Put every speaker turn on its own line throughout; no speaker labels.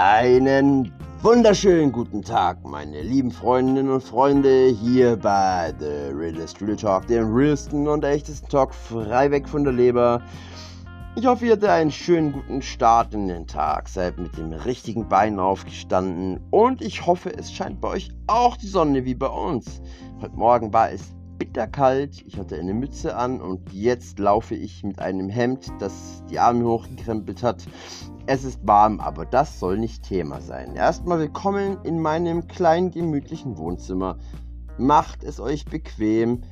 Einen wunderschönen guten Tag, meine lieben Freundinnen und Freunde, hier bei The Realist Real Talk, dem realsten und echtesten Talk, frei weg von der Leber. Ich hoffe, ihr hattet einen schönen guten Start in den Tag, seid mit dem richtigen Bein aufgestanden und ich hoffe, es scheint bei euch auch die Sonne wie bei uns. Heute Morgen war es bitterkalt, ich hatte eine Mütze an und jetzt laufe ich mit einem Hemd, das die Arme hochgekrempelt hat. Es ist warm, aber das soll nicht Thema sein. Erstmal willkommen in meinem kleinen gemütlichen Wohnzimmer. Macht es euch bequem,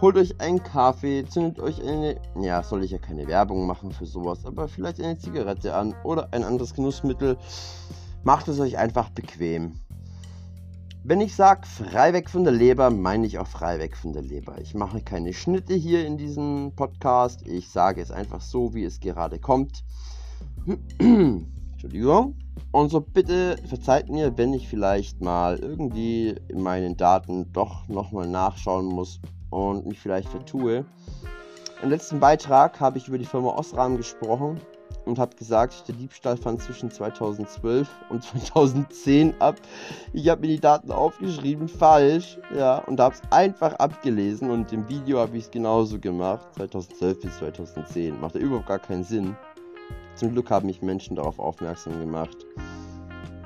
holt euch einen Kaffee, zündet euch eine, ja, soll ich ja keine Werbung machen für sowas, aber vielleicht eine Zigarette an oder ein anderes Genussmittel. Macht es euch einfach bequem. Wenn ich sage frei weg von der Leber, meine ich auch frei weg von der Leber. Ich mache keine Schnitte hier in diesem Podcast. Ich sage es einfach so, wie es gerade kommt. Entschuldigung. Und so bitte verzeiht mir, wenn ich vielleicht mal irgendwie in meinen Daten doch nochmal nachschauen muss und mich vielleicht vertue. Im letzten Beitrag habe ich über die Firma Osram gesprochen und habe gesagt, der Diebstahl fand zwischen 2012 und 2010 ab. Ich habe mir die Daten aufgeschrieben, falsch, ja, und habe es einfach abgelesen und im Video habe ich es genauso gemacht, 2012 bis 2010. Macht ja überhaupt gar keinen Sinn. Zum Glück haben mich Menschen darauf aufmerksam gemacht.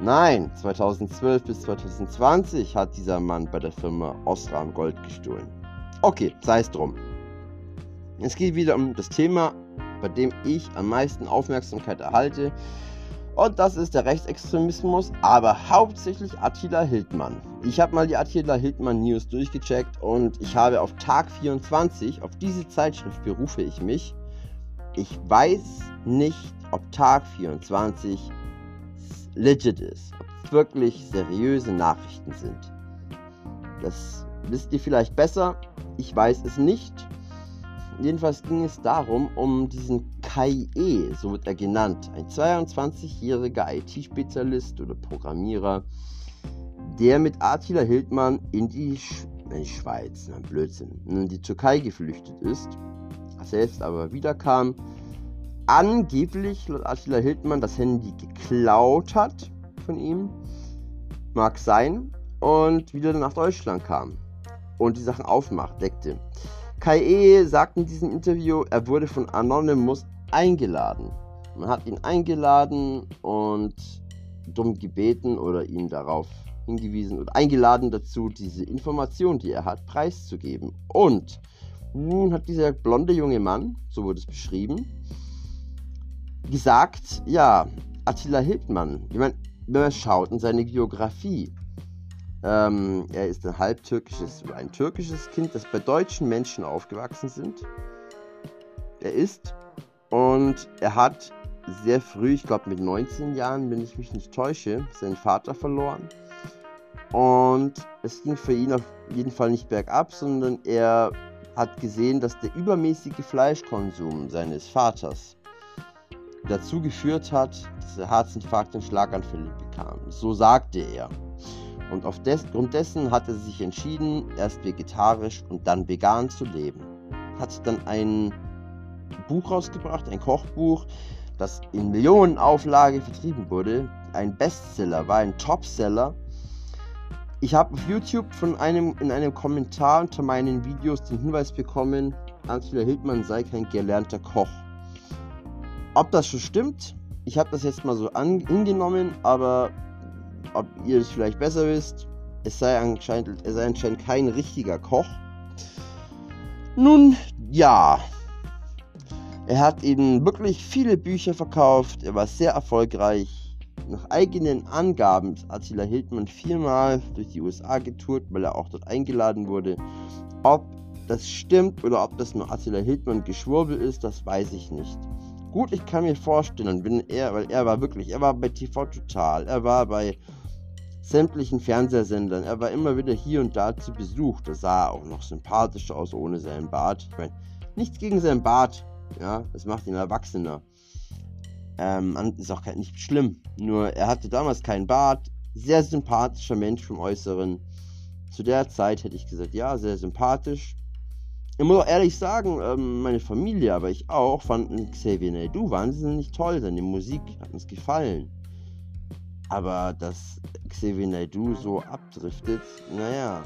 Nein, 2012 bis 2020 hat dieser Mann bei der Firma Osram Gold gestohlen. Okay, sei es drum. Es geht wieder um das Thema bei dem ich am meisten Aufmerksamkeit erhalte. Und das ist der Rechtsextremismus, aber hauptsächlich Attila Hildmann. Ich habe mal die Attila Hildmann News durchgecheckt und ich habe auf Tag 24, auf diese Zeitschrift berufe ich mich. Ich weiß nicht, ob Tag 24 legit ist, ob es wirklich seriöse Nachrichten sind. Das wisst ihr vielleicht besser. Ich weiß es nicht. Jedenfalls ging es darum, um diesen Kai E, so wird er genannt, ein 22-jähriger IT-Spezialist oder Programmierer, der mit Attila Hildmann in die, Sch in Schweiz, na Blödsinn, in die Türkei geflüchtet ist, selbst aber wiederkam, angeblich laut Attila Hildmann das Handy geklaut hat von ihm, mag sein, und wieder nach Deutschland kam und die Sachen aufmacht, deckte. Kai sagt in diesem Interview, er wurde von Anonymous eingeladen. Man hat ihn eingeladen und dumm gebeten oder ihn darauf hingewiesen und eingeladen dazu, diese Information, die er hat, preiszugeben. Und nun hat dieser blonde junge Mann, so wurde es beschrieben, gesagt, ja, Attila Hildmann, ich meine, wenn man schaut in seine Biografie, ähm, er ist ein halbtürkisches, ein türkisches Kind, das bei deutschen Menschen aufgewachsen sind. Er ist und er hat sehr früh, ich glaube mit 19 Jahren, wenn ich mich nicht täusche, seinen Vater verloren. Und es ging für ihn auf jeden Fall nicht bergab, sondern er hat gesehen, dass der übermäßige Fleischkonsum seines Vaters dazu geführt hat, dass er Herzinfarkt und Schlaganfälle bekam. So sagte er. Und aufgrund dessen hat er sich entschieden, erst vegetarisch und dann vegan zu leben. Hat dann ein Buch rausgebracht, ein Kochbuch, das in Millionenauflage vertrieben wurde. Ein Bestseller, war ein Topseller. Ich habe auf YouTube von einem in einem Kommentar unter meinen Videos den Hinweis bekommen, Angela Hildmann sei kein gelernter Koch. Ob das schon stimmt, ich habe das jetzt mal so angenommen, aber ob ihr es vielleicht besser wisst, es sei anscheinend, er sei anscheinend kein richtiger Koch. Nun, ja. Er hat eben wirklich viele Bücher verkauft, er war sehr erfolgreich. Nach eigenen Angaben ist Attila Hildmann viermal durch die USA getourt, weil er auch dort eingeladen wurde. Ob das stimmt oder ob das nur Attila Hildmann Geschwurbel ist, das weiß ich nicht. Gut, ich kann mir vorstellen, wenn er, weil er war wirklich, er war bei TV Total, er war bei sämtlichen Fernsehsendern. Er war immer wieder hier und da zu Besuch. Da sah auch noch sympathischer aus ohne seinen Bart. Ich meine, nichts gegen seinen Bart. Ja, das macht ihn erwachsener. Ähm, ist auch nicht schlimm. Nur er hatte damals keinen Bart. Sehr sympathischer Mensch vom Äußeren. Zu der Zeit hätte ich gesagt, ja, sehr sympathisch. Ich muss auch ehrlich sagen, ähm, meine Familie, aber ich auch, fanden Xavier Naidoo wahnsinnig toll. Seine Musik hat uns gefallen. Aber dass Xavier Naidoo so abdriftet, naja,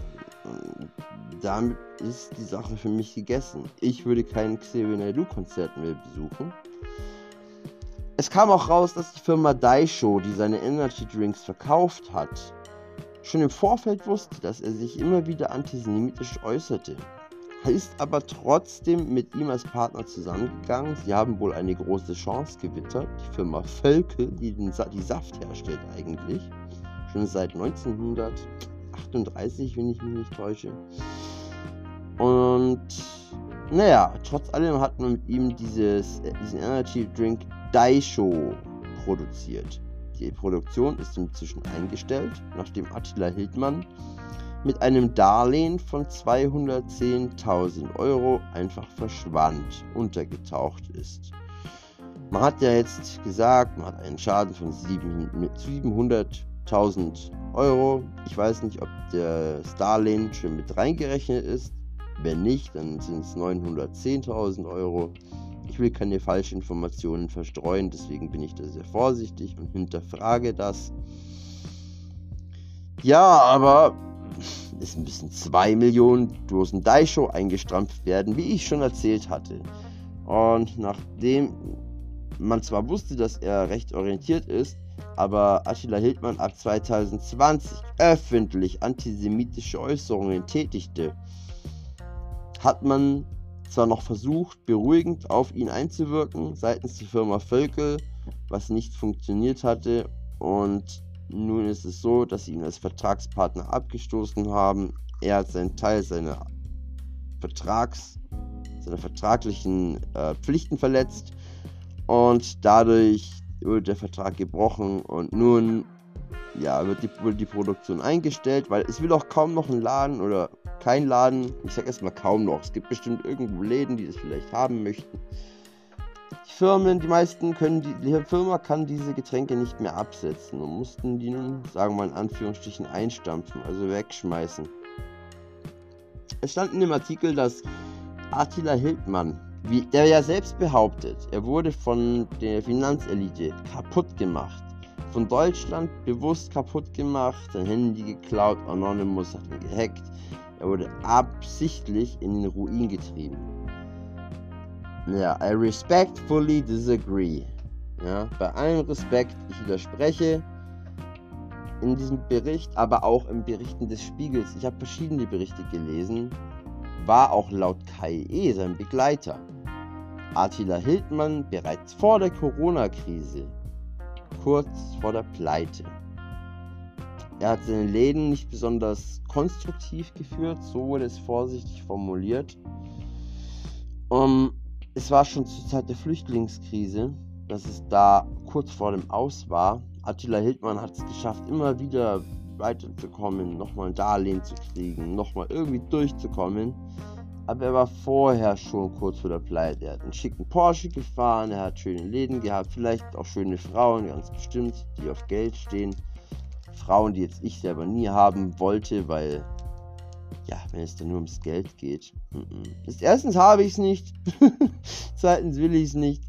damit ist die Sache für mich gegessen. Ich würde kein Xavier Naidoo-Konzert mehr besuchen. Es kam auch raus, dass die Firma Daisho, die seine Energy Drinks verkauft hat, schon im Vorfeld wusste, dass er sich immer wieder antisemitisch äußerte. Ist aber trotzdem mit ihm als Partner zusammengegangen. Sie haben wohl eine große Chance gewittert. Die Firma Völke, die den Sa die Saft herstellt eigentlich, schon seit 1938, wenn ich mich nicht täusche. Und naja, trotz allem hat man mit ihm dieses, diesen Energy Drink Daisho produziert. Die Produktion ist inzwischen eingestellt, nachdem Attila Hildmann mit einem Darlehen von 210.000 Euro einfach verschwand, untergetaucht ist. Man hat ja jetzt gesagt, man hat einen Schaden von 700.000 Euro. Ich weiß nicht, ob das Darlehen schon mit reingerechnet ist. Wenn nicht, dann sind es 910.000 Euro. Ich will keine falschen Informationen verstreuen, deswegen bin ich da sehr vorsichtig und hinterfrage das. Ja, aber es müssen 2 Millionen Dosen Daisho eingestrampft werden, wie ich schon erzählt hatte. Und nachdem man zwar wusste, dass er recht orientiert ist, aber Attila Hildmann ab 2020 öffentlich antisemitische Äußerungen tätigte, hat man zwar noch versucht, beruhigend auf ihn einzuwirken seitens der Firma Völkel, was nicht funktioniert hatte. Und nun ist es so, dass sie ihn als Vertragspartner abgestoßen haben. Er hat seinen Teil seiner Vertrags, seiner vertraglichen äh, Pflichten verletzt und dadurch wurde der Vertrag gebrochen und nun ja, wird die, wird die Produktion eingestellt, weil es will auch kaum noch ein Laden oder kein Laden, ich sag erstmal kaum noch. Es gibt bestimmt irgendwo Läden, die das vielleicht haben möchten. Firmen, die meisten können, die, die Firma kann diese Getränke nicht mehr absetzen und mussten die nun, sagen wir mal in Anführungsstrichen, einstampfen, also wegschmeißen. Es stand in dem Artikel, dass Attila Hildmann, wie der ja selbst behauptet, er wurde von der Finanzelite kaputt gemacht von Deutschland bewusst kaputt gemacht, sein Handy geklaut, Anonymous hat ihn gehackt. Er wurde absichtlich in den Ruin getrieben. Ja, I respectfully disagree. Ja, bei allem Respekt, ich widerspreche in diesem Bericht, aber auch im Berichten des Spiegels. Ich habe verschiedene Berichte gelesen. War auch laut KIE sein Begleiter. Attila Hildmann bereits vor der Corona-Krise kurz vor der Pleite. Er hat seine Läden nicht besonders konstruktiv geführt, so wurde es vorsichtig formuliert. Um, es war schon zur Zeit der Flüchtlingskrise, dass es da kurz vor dem Aus war. Attila Hildmann hat es geschafft, immer wieder weiterzukommen, nochmal ein Darlehen zu kriegen, nochmal irgendwie durchzukommen. Aber er war vorher schon kurz vor der Pleite. Er hat einen schicken Porsche gefahren, er hat schöne Läden gehabt, vielleicht auch schöne Frauen, ganz bestimmt, die auf Geld stehen. Frauen, die jetzt ich selber nie haben wollte, weil, ja, wenn es dann nur ums Geld geht. Erstens habe ich es nicht, zweitens will ich es nicht,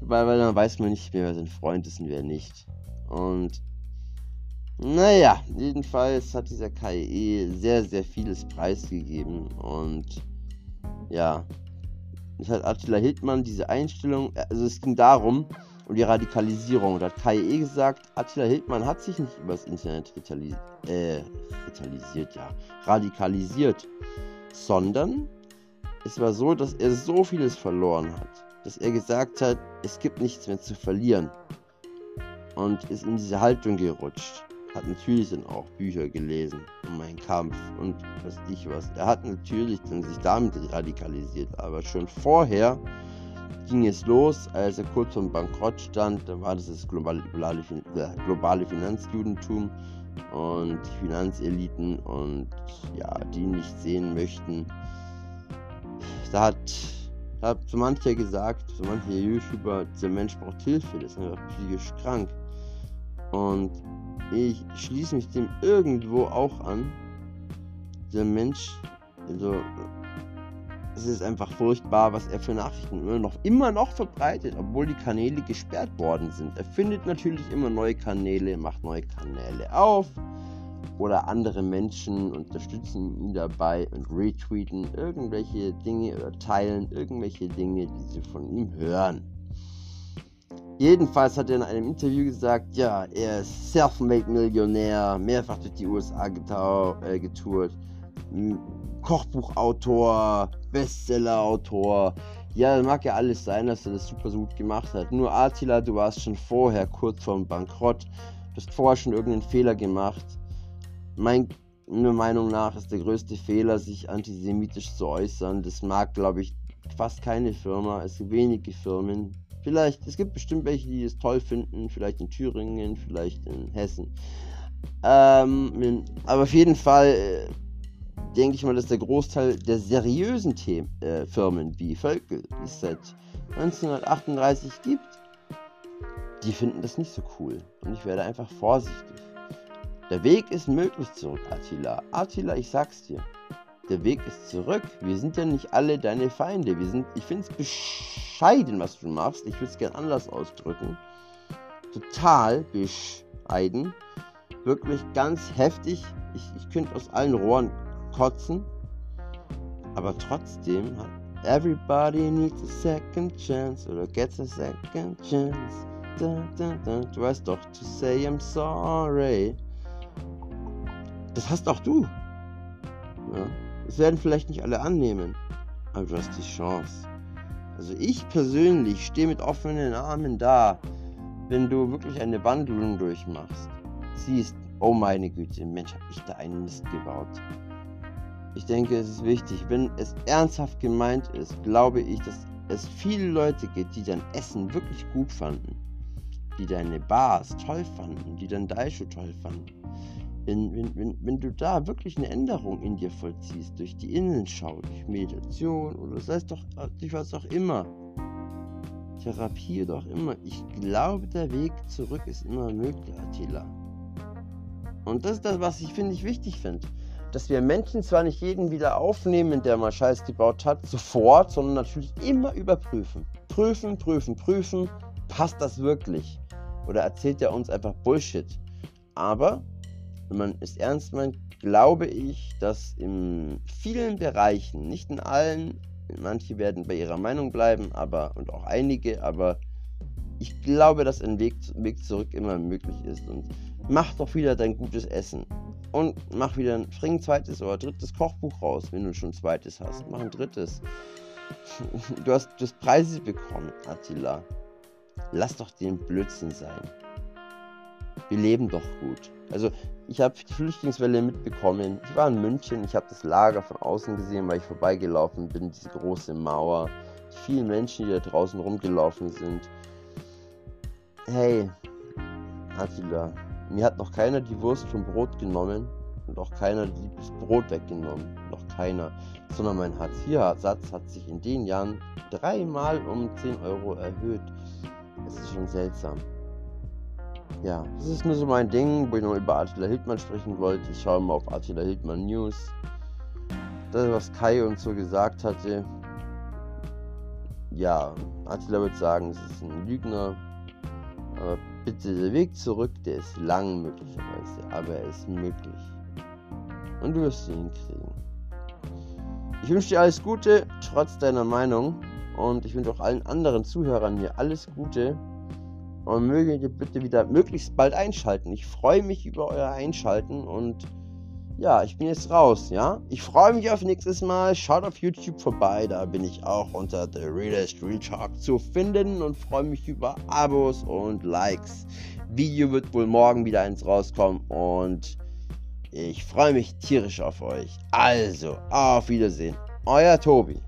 weil, weil dann weiß man nicht mehr, wer sein Freund ist und wer nicht. Und naja, jedenfalls hat dieser KIE sehr, sehr vieles preisgegeben und ja, es hat Attila Hildmann diese Einstellung, also es ging darum, um die Radikalisierung. Da hat KIE gesagt, Attila Hildmann hat sich nicht übers Internet retalis äh, retalisiert, ja, radikalisiert, sondern es war so, dass er so vieles verloren hat, dass er gesagt hat, es gibt nichts mehr zu verlieren und ist in diese Haltung gerutscht hat natürlich dann auch Bücher gelesen um meinen Kampf und was ich was. Er hat natürlich dann sich damit radikalisiert, aber schon vorher ging es los, als er kurz vor Bankrott stand. Da war das das globale, globale, globale Finanzjudentum und die Finanzeliten und ja, die nicht sehen möchten. Da hat, hat so mancher gesagt, so mancher YouTuber, dieser Mensch braucht Hilfe, der ist einfach psychisch krank. Und ich schließe mich dem irgendwo auch an. Der Mensch, also, es ist einfach furchtbar, was er für Nachrichten immer noch, immer noch verbreitet, obwohl die Kanäle gesperrt worden sind. Er findet natürlich immer neue Kanäle, macht neue Kanäle auf oder andere Menschen unterstützen ihn dabei und retweeten irgendwelche Dinge oder teilen irgendwelche Dinge, die sie von ihm hören. Jedenfalls hat er in einem Interview gesagt, ja, er ist Self-Made-Millionär, mehrfach durch die USA äh, getourt, Kochbuchautor, Bestsellerautor. Ja, mag ja alles sein, dass er das super so gut gemacht hat. Nur Attila, du warst schon vorher kurz vorm Bankrott. Du hast vorher schon irgendeinen Fehler gemacht. Mein, meiner Meinung nach ist der größte Fehler, sich antisemitisch zu äußern. Das mag, glaube ich, fast keine Firma. Es gibt wenige Firmen. Vielleicht, es gibt bestimmt welche, die es toll finden. Vielleicht in Thüringen, vielleicht in Hessen. Ähm, aber auf jeden Fall äh, denke ich mal, dass der Großteil der seriösen Themen, äh, Firmen wie Völkel, die es seit 1938 gibt, die finden das nicht so cool. Und ich werde einfach vorsichtig. Der Weg ist möglich zurück, Attila. Attila, ich sag's dir. Der Weg ist zurück. Wir sind ja nicht alle deine Feinde. Wir sind, ich finde es bescheiden, was du machst. Ich würde es gern anders ausdrücken. Total bescheiden. Wirklich ganz heftig. Ich, ich könnte aus allen Rohren kotzen. Aber trotzdem hat Everybody needs a second chance oder gets a second chance. Da, da, da. Du weißt doch, to say I'm sorry. Das hast auch du. Ja. Das werden vielleicht nicht alle annehmen, aber du hast die Chance. Also ich persönlich stehe mit offenen Armen da, wenn du wirklich eine Wandlung durchmachst. Siehst, oh meine Güte, Mensch, hab ich da einen Mist gebaut. Ich denke, es ist wichtig, wenn es ernsthaft gemeint ist, glaube ich, dass es viele Leute gibt, die dein Essen wirklich gut fanden, die deine Bars toll fanden, die dein Daisho toll fanden. Wenn, wenn, wenn, wenn du da wirklich eine Änderung in dir vollziehst, durch die Innenschau, durch Meditation oder sei es doch durch was auch immer, Therapie oder auch immer, ich glaube, der Weg zurück ist immer möglich, Attila. Und das ist das, was ich finde ich wichtig finde dass wir Menschen zwar nicht jeden wieder aufnehmen, der mal Scheiß gebaut hat, sofort, sondern natürlich immer überprüfen. Prüfen, prüfen, prüfen. Passt das wirklich? Oder erzählt er uns einfach Bullshit? Aber, wenn man es ernst meint, glaube ich, dass in vielen Bereichen, nicht in allen, manche werden bei ihrer Meinung bleiben, aber und auch einige, aber ich glaube, dass ein Weg, Weg zurück immer möglich ist. Und mach doch wieder dein gutes Essen. Und mach wieder ein, bring ein zweites oder drittes Kochbuch raus, wenn du schon ein zweites hast. Mach ein drittes. Du hast, du hast Preise bekommen, Attila. Lass doch den Blödsinn sein. Wir leben doch gut. Also, ich habe die Flüchtlingswelle mitbekommen. Ich war in München, ich habe das Lager von außen gesehen, weil ich vorbeigelaufen bin, diese große Mauer. Die vielen Menschen, die da draußen rumgelaufen sind. Hey, Attila, mir hat noch keiner die Wurst vom Brot genommen und auch keiner das Brot weggenommen. Noch keiner. Sondern mein Hartz-IV-Satz hat sich in den Jahren dreimal um 10 Euro erhöht. Es ist schon seltsam. Ja, das ist nur so mein Ding, wo ich noch über Attila Hildmann sprechen wollte. Ich schaue mal auf Attila Hildmann News. Das, was Kai und so gesagt hatte. Ja, Attila wird sagen, es ist ein Lügner. Aber bitte, der Weg zurück, der ist lang möglicherweise, aber er ist möglich. Und du wirst ihn hinkriegen. Ich wünsche dir alles Gute, trotz deiner Meinung. Und ich wünsche auch allen anderen Zuhörern hier alles Gute. Und möge ihr bitte wieder möglichst bald einschalten. Ich freue mich über euer Einschalten und ja, ich bin jetzt raus, ja. Ich freue mich auf nächstes Mal. Schaut auf YouTube vorbei, da bin ich auch unter The Realist Real Talk zu finden und freue mich über Abos und Likes. Video wird wohl morgen wieder eins rauskommen und ich freue mich tierisch auf euch. Also, auf Wiedersehen. Euer Tobi.